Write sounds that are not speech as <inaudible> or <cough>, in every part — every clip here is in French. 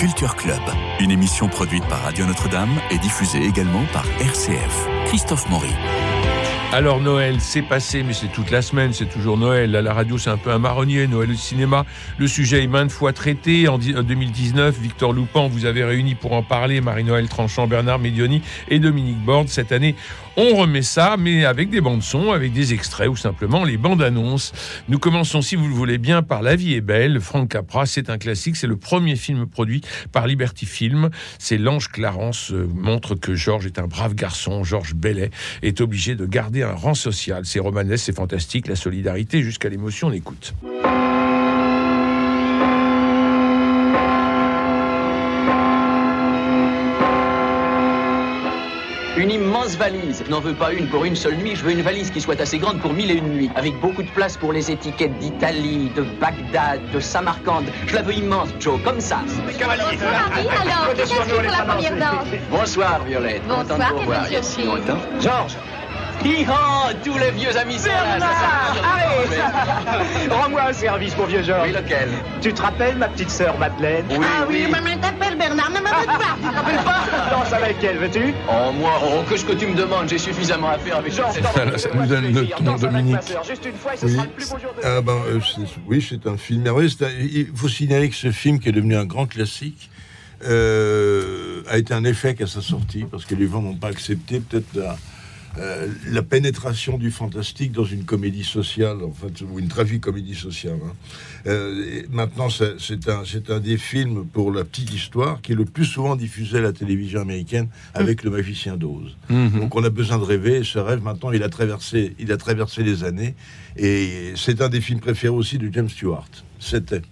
Culture Club, une émission produite par Radio Notre-Dame et diffusée également par RCF. Christophe Maury. Alors Noël, c'est passé, mais c'est toute la semaine, c'est toujours Noël. À la radio, c'est un peu un marronnier, Noël au cinéma. Le sujet est maintes fois traité. En 2019, Victor Loupan vous avez réuni pour en parler, Marie-Noël Tranchant, Bernard Medioni et Dominique Borde. Cette année, on remet ça, mais avec des bandes son, avec des extraits ou simplement les bandes annonces. Nous commençons, si vous le voulez bien, par La vie est belle. Franck Capra, c'est un classique, c'est le premier film produit par Liberty Film. C'est l'ange Clarence euh, montre que Georges est un brave garçon. Georges Bellet est obligé de garder un rang social. C'est romanesque, c'est fantastique, la solidarité jusqu'à l'émotion, on écoute. Immense valise. Je n'en veux pas une pour une seule nuit, je veux une valise qui soit assez grande pour mille et une nuits, avec beaucoup de place pour les étiquettes d'Italie, de Bagdad, de Samarcande. Je la veux immense, Joe, comme ça. Cavalier. alors, qui t'inscrit pour la première danse Bonsoir, Violette. Bonsoir, Content de vous longtemps. Georges Hi-ha, tous les vieux amis sont là. Allez Rends-moi un service, mon vieux Georges. Oui, lequel? Tu te rappelles ma petite sœur Madeleine? Oui, Ah oui, oui. maman t'appelle Bernard, ne veux pas, tu te rappelles pas Danse avec elle, veux-tu? Oh, moi, oh, que ce que tu me demandes, j'ai suffisamment à faire avec Georges, Voilà, ça nous donne le ton, Danse avec Dominique. Juste une fois, et ce Oui, sera le plus beau jour de ah ben, euh, oui, c'est un film merveilleux. Il faut signaler que ce film, qui est devenu un grand classique, euh, a été un échec à sa sortie parce que les gens n'ont pas accepté peut-être la, euh, la pénétration du fantastique dans une comédie sociale, en fait, ou une tragicomédie sociale. hein. Euh, maintenant, c'est un, un des films pour la petite histoire qui est le plus souvent diffusé à la télévision américaine avec le magicien d'Oz. Mhm. Donc on a besoin de rêver. Et ce rêve, maintenant, il a traversé, il a traversé les années. Et c'est un des films préférés aussi de James Stewart. C'était.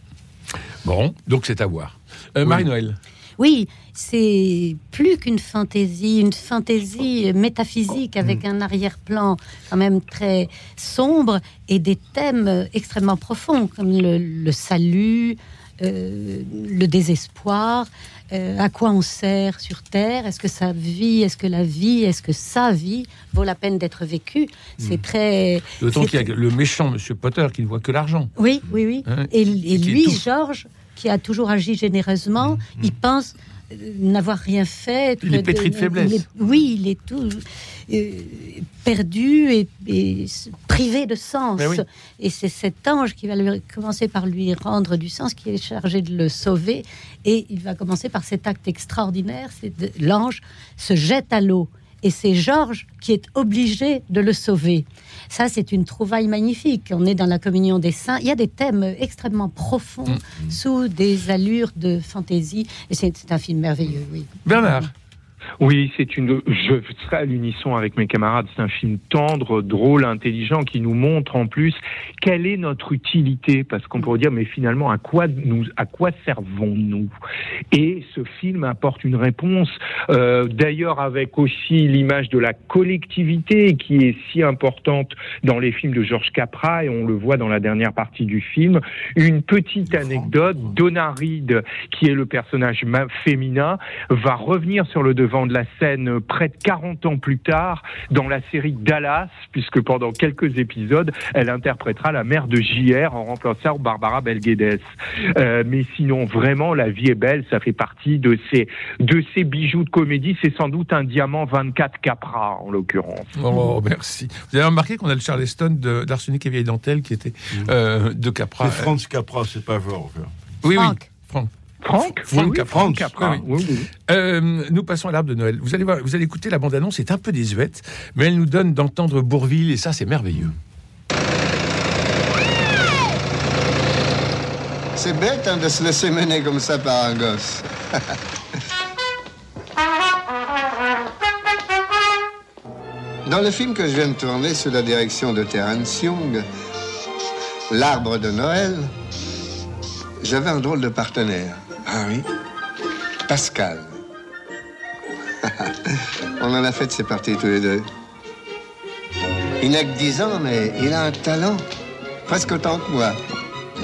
Bon, donc c'est à voir. Euh, Oui. Marie-Noël. Oui, c'est plus qu'une fantaisie, une fantaisie métaphysique avec un arrière-plan quand même très sombre et des thèmes extrêmement profonds comme le, le salut, euh, le désespoir, euh, à quoi on sert sur Terre, est-ce que sa vie, est-ce que la vie, est-ce que sa vie vaut la peine d'être vécue? C'est très... D'autant qu'il y a le méchant Monsieur Potter qui ne voit que l'argent. Oui, oui, oui. Hein, et, et lui. Georges, qui a toujours agi généreusement, Mmh, il pense n'avoir rien fait. Il est pétri de faiblesse. il est- oui, il est tout euh, perdu et, privé de sens. Oui. Et c'est cet ange qui va lui- commencer par lui rendre du sens, qui est chargé de le sauver. Et il va commencer par cet acte extraordinaire, l'ange se jette à l'eau. Et c'est Georges qui est obligé de le sauver. Ça, c'est une trouvaille magnifique. On est dans la communion des saints. Il y a des thèmes extrêmement profonds Mm. sous des allures de fantaisie. Et c'est c'est un film merveilleux, oui. Bernard. Oui, c'est une. Je serai à l'unisson avec mes camarades. C'est un film tendre, drôle, intelligent, qui nous montre en plus quelle est notre utilité, parce qu'on pourrait dire, mais finalement, à quoi nous, à quoi servons-nous? Et ce film apporte une réponse. euh, D'ailleurs, avec aussi l'image de la collectivité qui est si importante dans les films de Georges Capra, et on le voit dans la dernière partie du film. Une petite anecdote. Donna Reed, qui est le personnage féminin, va revenir sur le devant de la scène euh, près de 40 ans plus tard dans la série Dallas, puisque pendant quelques épisodes, elle interprétera la mère de JR en remplaçant Barbara Belguedes. Euh, mais sinon, vraiment, La vie est belle, ça fait partie de ces, de ces bijoux de comédie. C'est sans doute un diamant 24 Capra, en l'occurrence. Oh, merci. Vous avez remarqué qu'on a le Charleston de- d'Arsenic et Vieille Dentelle qui était euh, de Capra. C'est Franz Capra, c'est pas Georges. Oui, oui. Franck. Franck. Franck Franck Oui, oui. Franck Oui, oui. Euh, nous passons à l'arbre de Noël. Vous allez voir, vous allez écouter la bande-annonce, c'est un peu désuète, mais elle nous donne d'entendre Bourville et ça, c'est merveilleux. C'est bête hein, de se laisser mener comme ça par un gosse. <laughs> Dans le film que je viens de tourner sous la direction de Terence Young, L'arbre de Noël, j'avais un drôle de partenaire. Ah oui Pascal. <laughs> On en a fait de ces parties tous les deux. Il n'a que 10 ans, mais il a un talent presque autant que moi.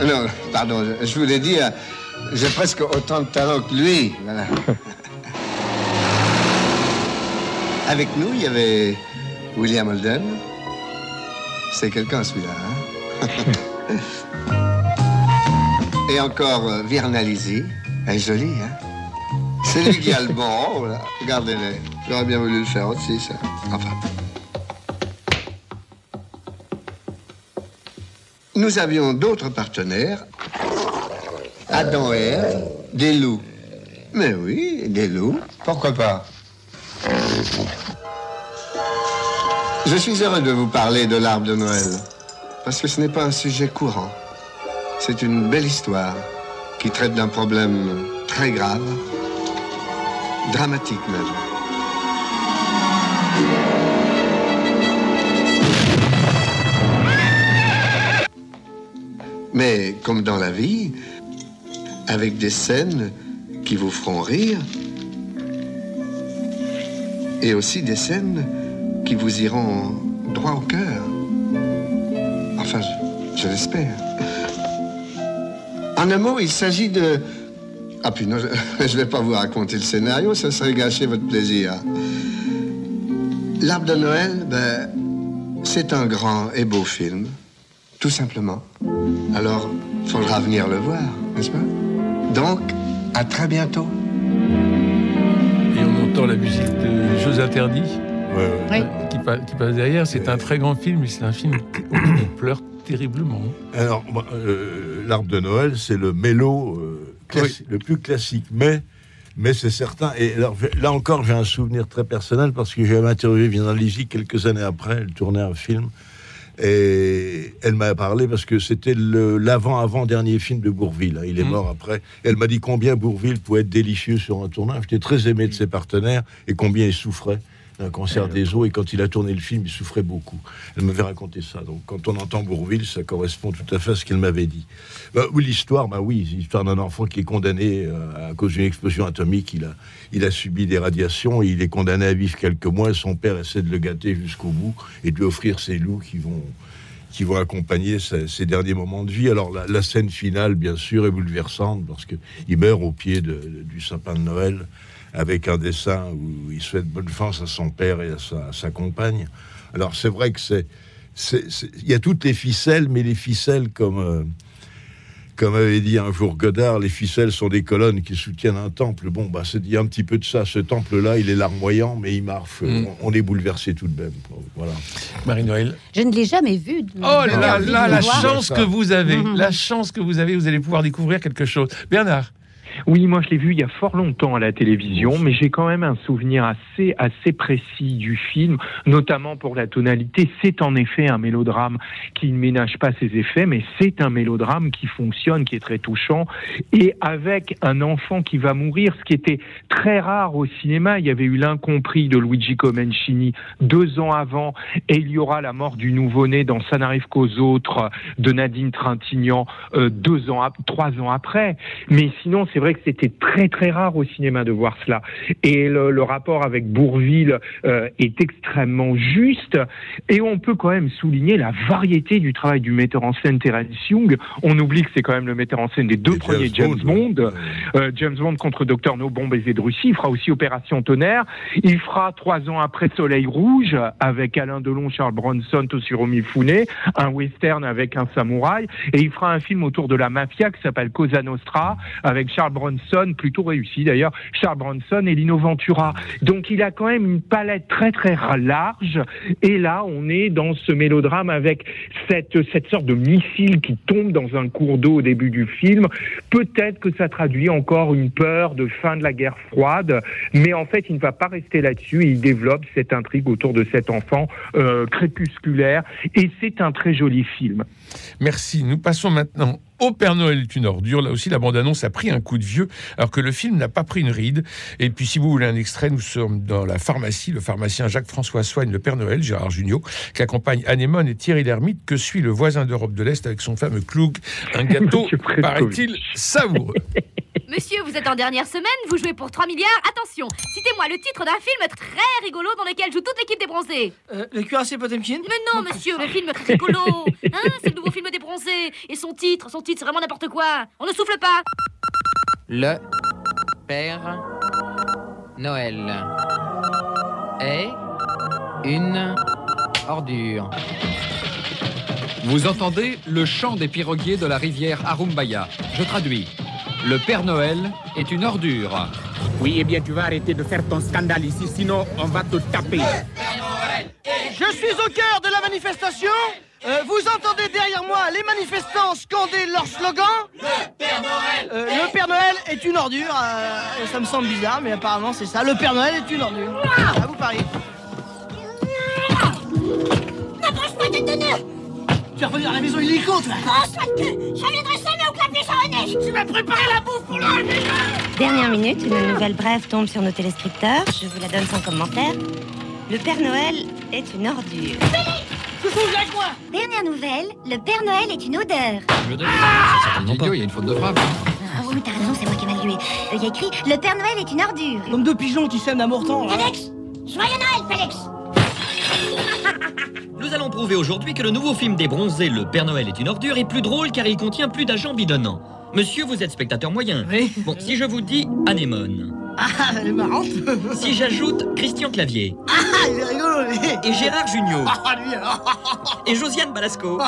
Non, pardon, je, voulais dire, j'ai presque autant de talent que lui. <laughs> Avec nous, il y avait William Holden. C'est quelqu'un, celui-là. hein? <laughs> Et encore euh, Virna Lisi. Elle est jolie, hein C'est lui qui a le bon, voilà. Regardez-les. J'aurais bien voulu le faire aussi, ça. Enfin. Nous avions d'autres partenaires. Adam et Ève, des loups. Mais oui, des loups. Pourquoi pas? Je suis heureux de vous parler de l'arbre de Noël. Parce que ce n'est pas un sujet courant. C'est une belle histoire qui traite d'un problème très grave, dramatique même. Mais comme dans la vie, avec des scènes qui vous feront rire et aussi des scènes qui vous iront droit au cœur. Enfin, je, je l'espère. En un mot, il s'agit de... Ah puis non, je <laughs> ne vais pas vous raconter le scénario, ça serait gâcher votre plaisir. L'arbre de Noël, ben, c'est un grand et beau film, tout simplement. Alors, faudra venir le voir, n'est-ce pas? Donc, à très bientôt. Et on entend la musique de Jeux interdits Ouais, ouais. Oui. qui, pa- qui passe derrière. C'est un très grand film, mais c'est un film où on pleure terriblement. Alors, euh, l'arbre de Noël, c'est le mélo euh, le plus classique, mais, mais c'est certain. Et alors, j'ai- là encore, j'ai un souvenir très personnel parce que j'avais interviewé Viviane Lisi quelques années après. Elle tournait un film et elle m'a parlé parce que c'était l'avant-avant-dernier film de Bourville. Il est Mhm. mort après. Elle m'a dit combien Bourville pouvait être délicieux sur un tournage. J'étais très aimé de ses partenaires et combien il souffrait d'un cancer des os. Et quand il a tourné le film, il souffrait beaucoup. Elle m'avait raconté ça. Donc quand on entend Bourville, ça correspond tout à fait à ce qu'elle m'avait dit. Bah, oui, l'histoire, bah oui, l'histoire d'un enfant qui est condamné euh, à cause d'une explosion atomique. Il a, il a subi des radiations. Il est condamné à vivre quelques mois. et Son père essaie de le gâter jusqu'au bout et de lui offrir ses loups qui vont qui vont accompagner ses, ses derniers moments de vie. Alors la, scène finale, bien sûr, est bouleversante parce que il meurt au pied du sapin de Noël avec un dessin où il souhaite bonne chance à son père et à sa, compagne. Alors c'est vrai que c'est- il y a toutes les ficelles, mais les ficelles comme euh, comme avait dit un jour Godard, les ficelles sont des colonnes qui soutiennent un temple. Bon, bah, c'est il y a un petit peu de ça. Ce temple-là, il est larmoyant, mais il marche. Mm. On, on est bouleversé tout de même. Voilà. Marie-Noël. Je ne l'ai jamais vu. Oh là là, la chance que vous avez, Mhm. la chance que vous avez, vous allez pouvoir découvrir quelque chose. Bernard. Oui, moi je l'ai vu il y a fort longtemps à la télévision, mais j'ai quand même un souvenir assez assez précis du film, notamment pour la tonalité. C'est en effet un mélodrame qui ne ménage pas ses effets, mais c'est un mélodrame qui fonctionne, qui est très touchant, et avec un enfant qui va mourir, ce qui était très rare au cinéma. Il y avait eu l'incompris de Luigi Comencini deux ans avant, et il y aura la mort du nouveau-né dans Ça n'arrive qu'aux autres de Nadine Trintignant euh, deux ans, trois ans après. Mais sinon, c'est vrai que c'était très très rare au cinéma de voir cela. Et le, le rapport avec Bourville euh, est extrêmement juste. Et on peut quand même souligner la variété du travail du metteur en scène Terence Young. On oublie que c'est quand même le metteur en scène des deux Et premiers James Bond. Euh, James Bond contre Docteur No, Bon baiser de Russie. Il fera aussi Opération Tonnerre. Il fera trois ans après Soleil Rouge avec Alain Delon, Charles Bronson, Toshiro Mifune, un western avec un samouraï. Et il fera un film autour de la mafia qui s'appelle Cosa Nostra avec Charles Bronson, plutôt réussi d'ailleurs, Charles Bronson et Lino Ventura. Donc il a quand même une palette très très large. Et là, on est dans ce mélodrame avec cette, cette sorte de missile qui tombe dans un cours d'eau au début du film. Peut-être que ça traduit encore une peur de fin de la guerre froide, mais en fait, il ne va pas rester là-dessus. Il développe cette intrigue autour de cet enfant euh, crépusculaire, et c'est un très joli film. Merci. Nous passons maintenant au Père Noël est une ordure. Là aussi, la bande-annonce a pris un coup de vieux, alors que le film n'a pas pris une ride. Et puis, si vous voulez un extrait, nous sommes dans la pharmacie. Le pharmacien Jacques-François soigne le Père Noël, Gérard Jugnot, qui accompagne Anémone et Thierry Lhermitte, que suit le voisin d'Europe de l'Est avec son fameux Cloug, un gâteau, paraît-il, savoureux. <laughs> Monsieur, vous êtes en dernière semaine, vous jouez pour 3 milliards. Attention, citez-moi le titre d'un film très rigolo dans lequel joue toute l'équipe des bronzés. Euh, le cuirassé Potemkin? Mais non, monsieur, le film très rigolo. <laughs> Hein, c'est le nouveau film des bronzés. Et son titre, son titre, c'est vraiment n'importe quoi. On ne souffle pas. Le Père Noël est une ordure. Vous entendez le chant des piroguiers de la rivière Arumbaya. Je traduis. Le Père Noël est une ordure. Oui, eh bien, tu vas arrêter de faire ton scandale ici, sinon on va te taper. Je suis au cœur de la manifestation. Euh, vous entendez derrière moi les manifestants scander leur slogan Le Père Noël Le Père Noël est une ordure. euh, ça me semble bizarre, mais apparemment c'est ça. Le Père Noël est une ordure. À vous parier. N'approche pas de tonnerre Tu vas revenir à la maison illico, toi François de cul Je viendrai jamais au la neige Tu m'as préparé la bouffe pour le Dernière minute, une nouvelle brève tombe sur nos téléspectateurs. Je vous la donne sans commentaire. Le Père Noël est une ordure. Dernière nouvelle, le Père Noël est une odeur. il y a une faute de frappe. Ah oui, t'as raison, c'est moi qui ai mal lu. Il y a écrit Le Père Noël est une ordure. Nombre de pigeons qui sèment temps. là. Félix Joyeux Noël, Félix <laughs> Nous allons prouver aujourd'hui que le nouveau film des bronzés, Le Père Noël est une ordure, est plus drôle car il contient plus d'agents bidonnants. Monsieur, vous êtes spectateur moyen. Bon, si je vous dis Anémone. Ah, elle est marrante. <laughs> Si j'ajoute Christian Clavier. Ah, il est rigolo, lui. Et Gérard Jugnot. Ah, lui, alors. Et Josiane Balasco.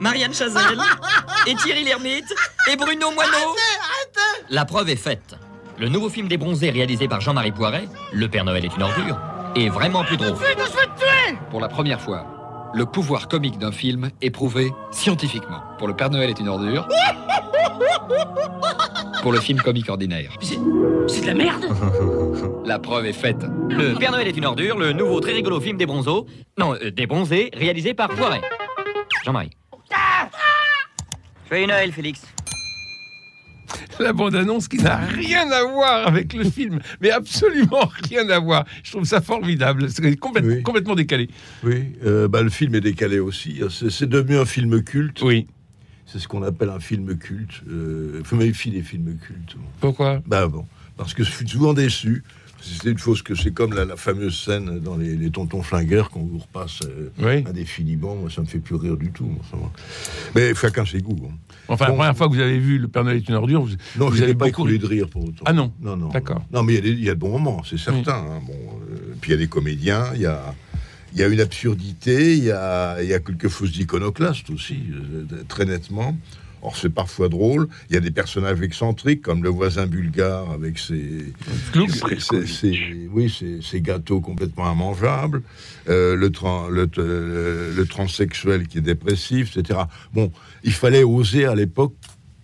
Marianne Chazelle. <laughs> et Thierry Lhermitte. Et Bruno Moineau. La preuve est faite. Le nouveau film des bronzés réalisé par Jean-Marie Poiret, Le Père Noël est une ordure, est vraiment plus drôle. Tuer Pour la première fois, le pouvoir comique d'un film est prouvé scientifiquement. Pour le Père Noël est une ordure. <laughs> Pour le film comique ordinaire. C'est de la merde <laughs> La preuve est faite. Le Père Noël est une ordure, le nouveau très rigolo film des bronzos. Non, euh, des bronzés, réalisé par Poiret. Jean-Marie. Joyeux Noël, Félix. La bande-annonce qui n'a rien à voir avec le film, mais absolument rien à voir. Je trouve ça formidable. C'est complètement, complètement décalé. Oui, euh, bah, le film est décalé aussi. C'est devenu un film culte. Oui. C'est ce qu'on appelle un film culte. Euh, faut méfier des films cultes. Pourquoi? Bah bon, parce que je suis souvent déçu. C'était une fausse que c'est comme la, la fameuse scène dans les, les tontons flingueurs qu'on vous repasse euh, Oui. à des filibans. Moi, ça me fait plus rire du tout. moi. Mais chacun ses goûts. hein. Enfin, la première fois que vous avez vu Le Père Noël est une ordure, vous, Non, vous je avez n'ai pas beaucoup écoulé de rire pour autant. Ah non Non, non. D'accord. Non, mais il y a y, de bons moments, c'est certain. hein. Bon, euh, puis il y a des comédiens, il y a, il y a une absurdité, il y a, il y a quelque chose d'iconoclaste aussi, euh, très nettement. Or, c'est parfois drôle. Il y a des personnages excentriques, comme le voisin bulgare avec ses, ses- ses- ses- oui, ses, gâteaux complètement immangeables, euh, le, tran- le, euh, le transsexuel qui est dépressif, etc. Bon, il fallait oser à l'époque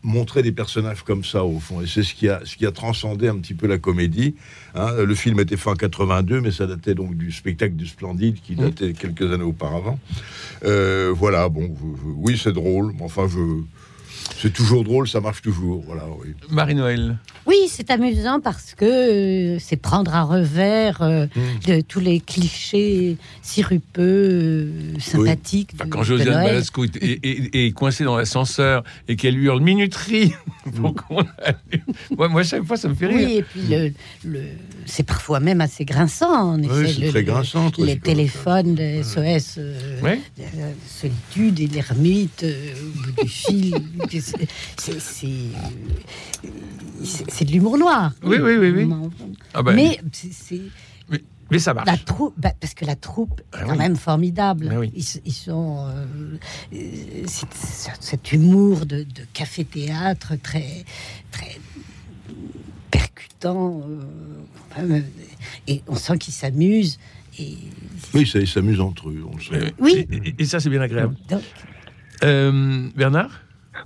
montrer des personnages comme ça au fond et c'est ce qui a ce qui a transcendé un petit peu la comédie hein. le film était fait en 82 mais ça datait donc du spectacle du Splendide qui datait quelques années auparavant Euh, voilà bon je- je- oui c'est drôle mais enfin je c'est toujours drôle ça marche toujours voilà oui Marie-Noël. Oui, c'est amusant parce que euh, c'est prendre à revers euh, Hmm. de tous les clichés sirupeux, euh, sympathiques. de- Quand de Josiane. Balasco est, est- est- est coincée dans l'ascenseur et qu'elle lui hurle minuterie, <laughs> pour allume. moi, moi, chaque fois, ça me fait rire. Oui, et puis le, le- c'est parfois même assez grinçant, en effet. c'est le- très le- grinçant, très Les téléphones de SOS, euh, la solitude et l'ermite au bout du fil. <laughs> C'est- c'est- C'est c'est- c'est de l'humour noir. Oui, oui, oui, oui. Ah ben, Mais c'est- mais, mais ça marche. La troupe, bah, parce que la troupe est Ah quand oui. même formidable. Oui. ils, ils sont euh, euh, cet humour de, de café-théâtre très très percutant. euh, et on sent qu'ils s'amusent. Et oui ça ils s'amusent entre eux on le sait Oui. Et, et- et ça, c'est bien agréable. Donc- Euh, Bernard?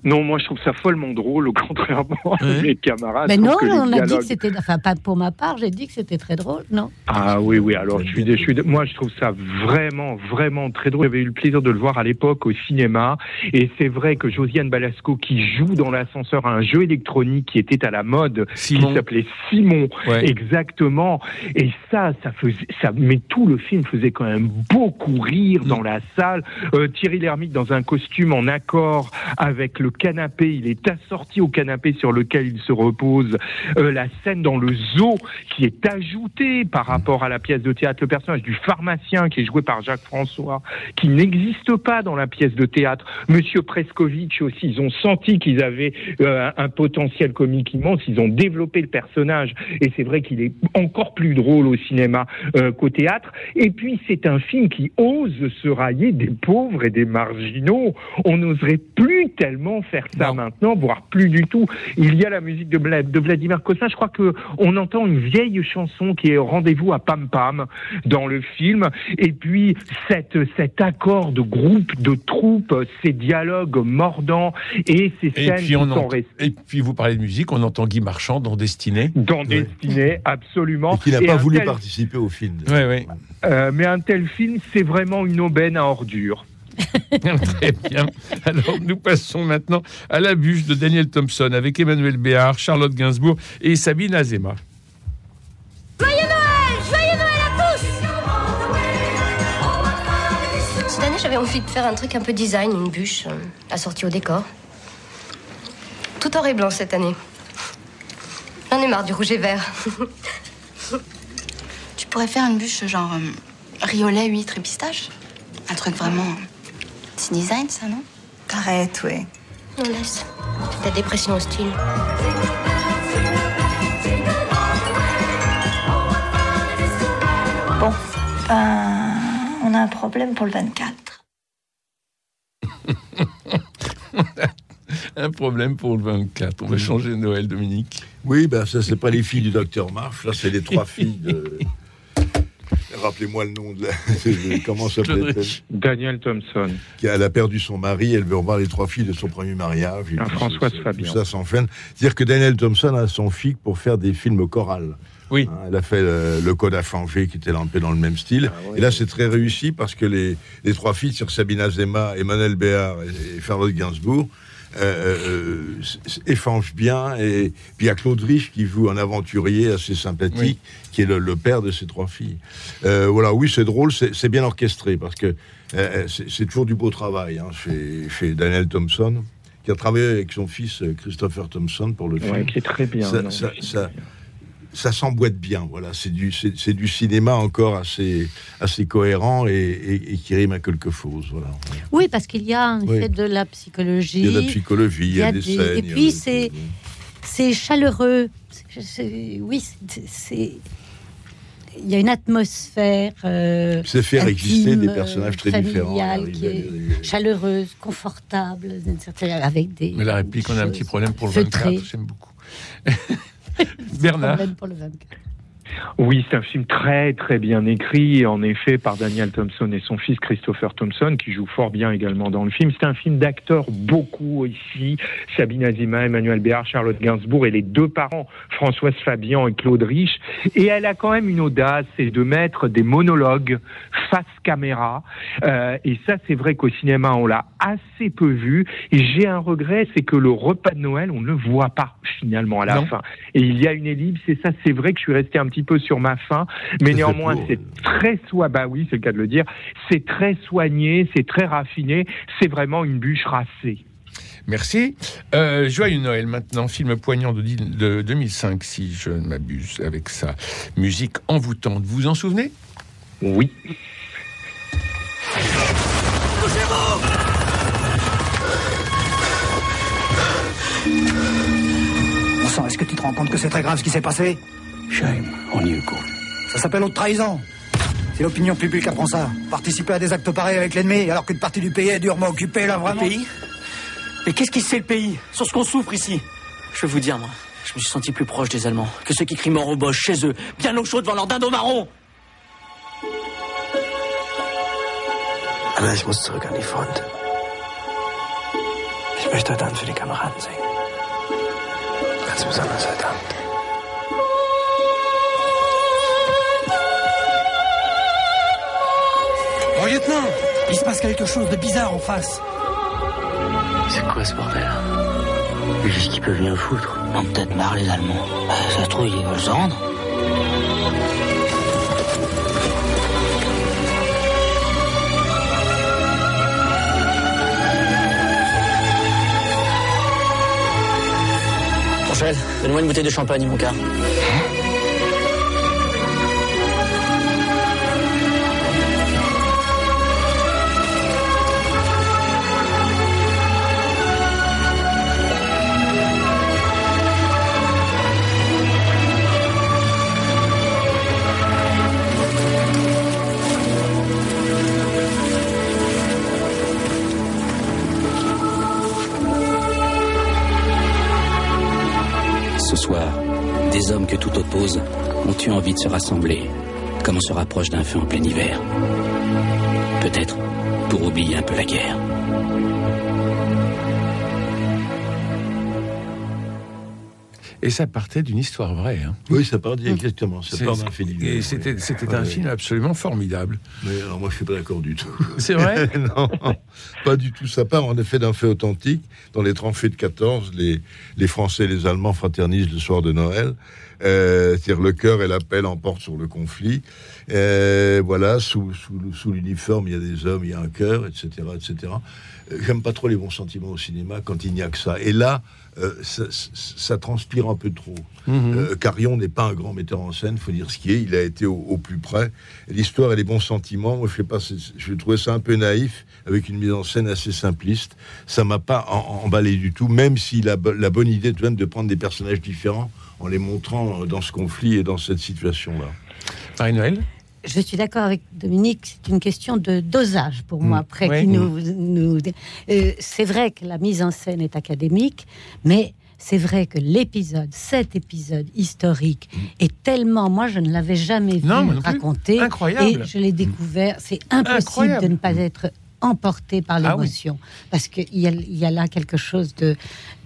Non, moi je trouve ça follement drôle, au contrairement à Ouais. <laughs> mes camarades. mais non, on a dit que c'était, enfin pas pour ma part, j'ai dit que c'était très drôle, non? Ah oui, oui, alors je suis, je suis- moi je trouve ça vraiment, vraiment très drôle. J'avais eu le plaisir de le voir à l'époque au cinéma, et c'est vrai que Josiane Balasco qui joue dans l'ascenseur à un jeu électronique qui était à la mode, Simon. qui s'appelait Simon, Ouais. exactement, et ça, ça faisait, ça, mais tout le film faisait quand même beaucoup rire dans la salle. Euh, Thierry Lhermitte dans un costume en accord avec le canapé, il est assorti au canapé sur lequel il se repose. Euh, la scène dans le zoo qui est ajoutée par rapport à la pièce de théâtre, le personnage du pharmacien qui est joué par Jacques François, qui n'existe pas dans la pièce de théâtre. Monsieur Preskovitch aussi, ils ont senti qu'ils avaient euh, un potentiel comique immense, ils ont développé le personnage et c'est vrai qu'il est encore plus drôle au cinéma euh, qu'au théâtre. Et puis c'est un film qui ose se railler des pauvres et des marginaux. On n'oserait plus tellement faire ça maintenant, voire plus du tout. Il y a la musique de, Vla- de Vladimir Cossin. Je crois que on entend une vieille chanson qui est Rendez-vous à Pam Pam dans le film. Et puis cette, cet accord de groupe, de troupe, ces dialogues mordants et ces Et scènes qui on sont restées et puis vous parlez de musique, on entend Guy Marchand dans Destinée. dans Destinée, absolument. Qui n'a Et pas voulu tel- participer au film. Ouais, ouais. Euh, mais un tel film, c'est vraiment une aubaine à ordures. <laughs> Très bien. Alors, nous passons maintenant à la bûche de Daniel Thompson avec Emmanuel Béard, Charlotte Gainsbourg et Sabine Azema. Joyeux Noël Joyeux Noël à tous Cette année, j'avais envie de faire un truc un peu design, une bûche euh, assortie au décor. Tout or et blanc cette année. J'en ai marre du rouge et vert. Tu pourrais faire une bûche genre euh, riolet, huître et pistache? Un truc vraiment. Design, ça, non? Arrête, ouais. Non, laisse. Ta dépression hostile. Bon, ben, on a un problème pour le 24. <laughs> Un problème pour le 24. On va changer Noël, Dominique. Oui, ben ça, c'est pas les filles du docteur Marsh, là, c'est les trois <laughs> filles de. Rappelez-moi le nom de la. <laughs> Comment s'appelle-t-elle Daniel Thompson. Qui elle a perdu son mari, elle veut revoir les trois filles de son premier mariage. et Ah, Françoise Fabian. Tout ça s'enchaîne. C'est-à-dire que Daniel Thompson a son flic pour faire des films chorales. Oui. Hein, elle a fait euh, Le Code a changé, qui était peu dans le même style. Ah Et là, c'est très réussi parce que les, les trois filles, sur Sabina Zema, Emmanuel Béard et, et Charlotte Gainsbourg, euh, euh, bien. Et puis il y a Claude Rich qui joue un aventurier assez sympathique, qui est le, le père de ces trois filles. Euh, voilà, oui, c'est drôle, c'est bien orchestré parce que euh, c'est toujours du beau travail hein, chez, chez Daniel Thompson, qui a travaillé avec son fils Christopher Thompson pour le film. qui est très bien, Ça, non, ça- ça s'emboîte bien. Voilà, c'est du, c'est c'est du cinéma encore assez, assez cohérent et, et- et qui rime à quelque chose. Voilà. Oui, parce qu'il y a en Oui. effet de la psychologie. Il y a de la psychologie, il y a des scènes, Et il y a puis des- c'est c'est chaleureux. Oui, c'est- il y a une atmosphère. euh, C'est faire intime, exister des personnages très différents. qui est chaleureuse, confortable, avec des. Mais la réplique, on a un petit problème pour le feutrées. 24, j'aime beaucoup. <laughs> Bernard. Problème pour le 24. Oui, c'est un film très très bien écrit, en effet, par Daniel Thompson et son fils Christopher Thompson, qui joue fort bien également dans le film. C'est un film d'acteurs beaucoup ici, Sabine Azima, Emmanuel Béard, Charlotte Gainsbourg et les deux parents, Françoise Fabian et Claude Rich. Et elle a quand même une audace, c'est de mettre des monologues face caméra. Euh, et ça, c'est vrai qu'au cinéma, on l'a assez peu vu. Et j'ai un regret, c'est que le repas de Noël, on ne le voit pas finalement à la Non. fin. Et il y a une ellipse, et ça, c'est vrai que je suis resté un petit peu sur ma faim, mais néanmoins, c'est très soi, bah oui, c'est le cas de le dire, c'est très soigné, c'est très raffiné, c'est vraiment une bûche racée. Merci. Euh, Joyeux Noël maintenant, film poignant de, de 2005, si je ne m'abuse, avec sa musique envoûtante. Vous vous en souvenez? Oui. Bon sang, est-ce que tu te rends compte que c'est très grave ce qui s'est passé? Shame on you, Ça s'appelle haute trahison. C'est l'opinion publique apprend ça. Participer à des actes pareils avec l'ennemi alors qu'une partie du pays est durement occupée, là, vraiment. Le pays Mais qu'est-ce qui sait le pays Sur ce qu'on souffre ici? Je vais vous dire, moi, je me suis senti plus proche des Allemands que ceux qui crient mort aux Boches chez eux, bien au chaud devant leur dindon marron Anna, ich muss zurück an die Front. Ich möchte heute Abend für die Kameraden singen. Ganz besonders heute Abend. Lieutenant, il se passe quelque chose de bizarre en face. C'est quoi ce bordel Qu'est-ce qu'ils peuvent bien foutre On peut-être marre les Allemands. Euh, ça se trouve, ils veulent se rendre. Angèle, donne-moi une bouteille de champagne, mon gars. Ce ont eu envie de se rassembler, comme on se rapproche d'un feu en plein hiver? Peut-être pour oublier un peu la guerre. Et ça partait d'une histoire vraie. hein. Oui, ça part exactement. Ça C'est- part d'un fait Et oui. c'était un film absolument formidable. Mais alors moi, je suis pas d'accord du tout. <laughs> C'est vrai <laughs> Non, pas du tout. Ça part en effet d'un fait authentique. Dans les faits de 14, les, les Français et les Allemands fraternisent le soir de Noël. Euh, C'est-à-dire le cœur et la pelle emportent sur le conflit. Euh, voilà, sous, sous l'uniforme, il y a des hommes, il y a un cœur, etc., etc. Euh, J'aime pas trop les bons sentiments au cinéma quand il n'y a que ça. Et là, euh, ça, ça- ça transpire un peu trop. Euh, Carion n'est pas un grand metteur en scène, faut dire ce qui est. Il a été au, au plus près. L'histoire et les bons sentiments, moi, je sais pas, je trouvais ça un peu naïf, avec une mise en scène assez simpliste. Ça m'a pas en- emballé du tout, même si la, la bonne idée tout de même de prendre des personnages différents en les montrant euh, dans ce conflit et dans cette situation-là. Marie-Noël Je suis d'accord avec Dominique, c'est une question de dosage pour moi. Mm. Après, Ouais. qui nous, nous- euh, c'est vrai que la mise en scène est académique, mais c'est vrai que l'épisode, cet épisode historique, est tellement. Moi, je ne l'avais jamais vu Mm. Non, raconté. Incroyable. Et je l'ai découvert. C'est impossible Incroyable. de ne pas être emporté par Ah oui. l'émotion. Parce qu'il y, a- il y a là quelque chose de,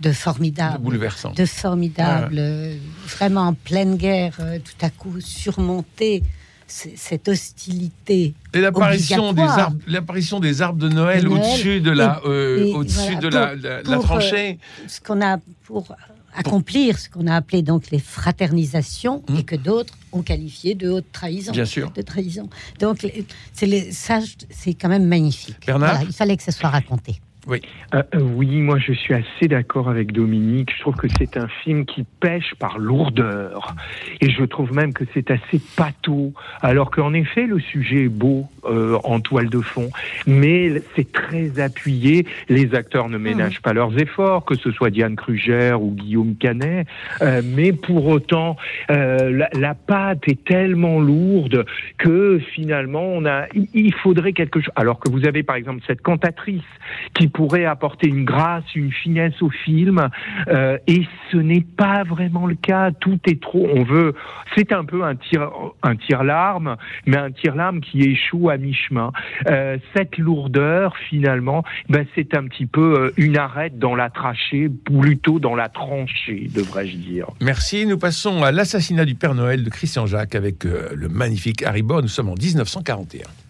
de formidable. De bouleversant. De formidable. euh, Vraiment en pleine guerre, euh, tout à coup surmonter c- cette hostilité. Et l'apparition des arbres, l'apparition des arbres de Noël, De Noël. au-dessus de la, euh, au-dessus voilà, de la, la- la pour, tranchée. euh, ce qu'on a pour accomplir ce qu'on a appelé donc les fraternisations et que d'autres ont qualifié de haute trahison. Bien sûr. De trahison. Donc c'est les, ça, c'est quand même magnifique. Bernard Voilà, il fallait que ça soit raconté. Oui. Euh, euh, oui, moi je suis assez d'accord avec Dominique. Je trouve que c'est un film qui pêche par lourdeur. Et je trouve même que c'est assez pâteau. Alors qu'en effet, le sujet est beau euh, en toile de fond. Mais c'est très appuyé. Les acteurs ne ménagent pas leurs efforts, que ce soit Diane Kruger ou Guillaume Canet. Euh, mais pour autant, euh, la, la pâte est tellement lourde que finalement, on a, il faudrait quelque chose. Alors que vous avez par exemple cette cantatrice qui pourrait apporter une grâce, une finesse au film, euh, et ce n'est pas vraiment le cas. Tout est trop. On veut. C'est un peu un tir, un tir larme, mais un tir larme qui échoue à mi-chemin. Euh, cette lourdeur, finalement, ben, c'est un petit peu euh, une arête dans la trachée, plutôt dans la tranchée, devrais-je dire. Merci. Nous passons à l'assassinat du Père Noël de Christian Jacques avec le magnifique Harry Bor. Nous sommes en 1941.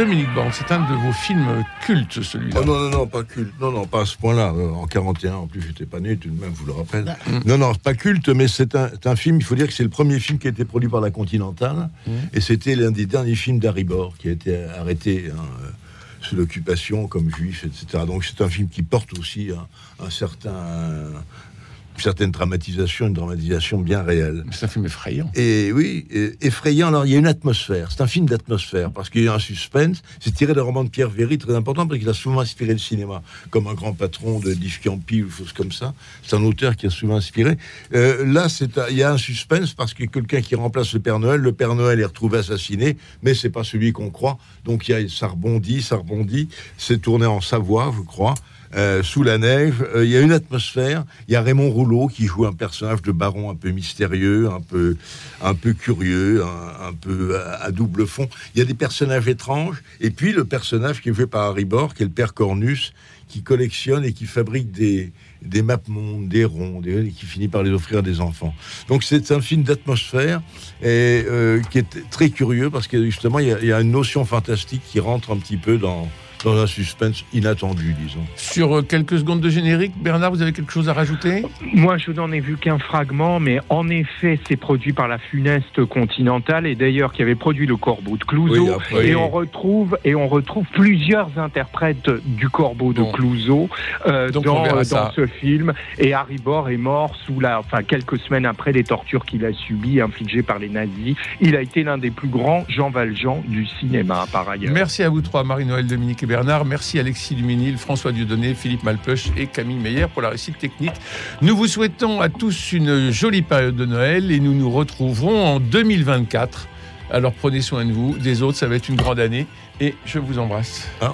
Dominique Borne, c'est un de vos films cultes, celui-là. Oh non, non, non, pas culte. Non, non, pas à ce point-là. Euh, En 41, en plus, j'étais pas né, tout de même, vous le rappelle. Bah, Non, non, c'est pas culte, mais c'est un, film, il faut dire que c'est le premier film qui a été produit par la Continentale. Mmh. Et c'était l'un des derniers films d'Harry Bor, qui a été arrêté hein, euh, sous l'occupation comme juif, etc. Donc c'est un film qui porte aussi un, un certain. Une certaine dramatisation, une dramatisation bien réelle. C'est un film effrayant. Et oui, effrayant. Alors, il y a une atmosphère. C'est un film d'atmosphère parce qu'il y a un suspense. C'est tiré d'un roman de Pierre Véry, très important parce qu'il a souvent inspiré le cinéma, comme un grand patron de Campi ou choses comme ça. C'est un auteur qui a souvent inspiré. Euh, là, c'est un- il y a un suspense parce que quelqu'un qui remplace le Père Noël, le Père Noël est retrouvé assassiné, mais c'est pas celui qu'on croit. Donc, il y a, ça rebondit, ça rebondit. C'est tourné en Savoie, je crois. Euh, sous la neige. Euh, Il y a une atmosphère. Il y a Raymond Rouleau qui joue un personnage de baron un peu mystérieux, un peu, un peu curieux, un, peu à, double fond. Il y a des personnages étranges. Et puis le personnage qui est joué par Harry Bor, qui est le père Cornus, qui collectionne et qui fabrique des, des mapmondes, des ronds, des, et qui finit par les offrir à des enfants. Donc c'est un film d'atmosphère et euh, qui est très curieux parce que justement il y a une notion fantastique qui rentre un petit peu dans dans un suspense inattendu, disons. Sur euh, quelques secondes de générique, Bernard, vous avez quelque chose à rajouter? Moi, je n'en ai vu qu'un fragment, mais en effet, c'est produit par la funeste continentale et d'ailleurs qui avait produit le Corbeau de Clouseau. Oui, après- et on retrouve et on retrouve plusieurs interprètes du Corbeau de Bon. Clouseau euh, dans, euh, dans ce film. Et Harry Bor est mort sous la, enfin quelques semaines après les tortures qu'il a subies infligées par les nazis. Il a été l'un des plus grands Jean Valjean du cinéma, par ailleurs. Merci à vous trois, Marie-Noël, Dominique et Bernard. Merci Alexis Luminil, François Dieudonné, Philippe Malpeuch et Camille Meyer pour la réussite technique. Nous vous souhaitons à tous une jolie période de Noël et nous nous retrouverons en 2024. Alors prenez soin de vous, des autres, ça va être une grande année et je vous embrasse. Ah,